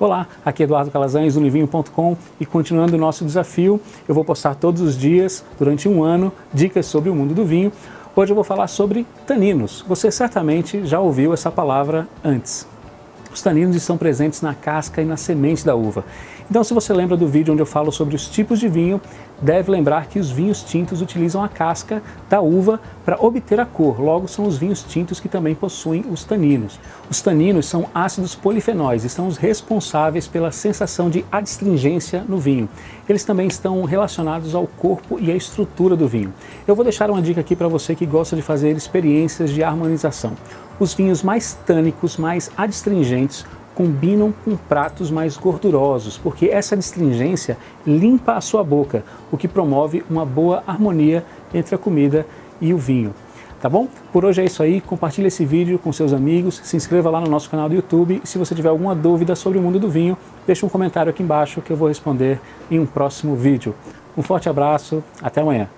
Olá, aqui é Eduardo Calazans do Livinho.com e continuando o nosso desafio, eu vou postar todos os dias, durante um ano, dicas sobre o mundo do vinho. Hoje eu vou falar sobre taninos. Você certamente já ouviu essa palavra antes. Os taninos estão presentes na casca e na semente da uva. Então, se você lembra do vídeo onde eu falo sobre os tipos de vinho, deve lembrar que os vinhos tintos utilizam a casca da uva para obter a cor. Logo, são os vinhos tintos que também possuem os taninos. Os taninos são ácidos polifenóis e são os responsáveis pela sensação de adstringência no vinho. Eles também estão relacionados ao corpo e à estrutura do vinho. Eu vou deixar uma dica aqui para você que gosta de fazer experiências de harmonização. Os vinhos mais tânicos, mais adstringentes, combinam com pratos mais gordurosos, porque essa astringência limpa a sua boca, o que promove uma boa harmonia entre a comida e o vinho. Tá bom? Por hoje é isso aí. Compartilhe esse vídeo com seus amigos, se inscreva lá no nosso canal do YouTube. E se você tiver alguma dúvida sobre o mundo do vinho, deixe um comentário aqui embaixo que eu vou responder em um próximo vídeo. Um forte abraço, até amanhã.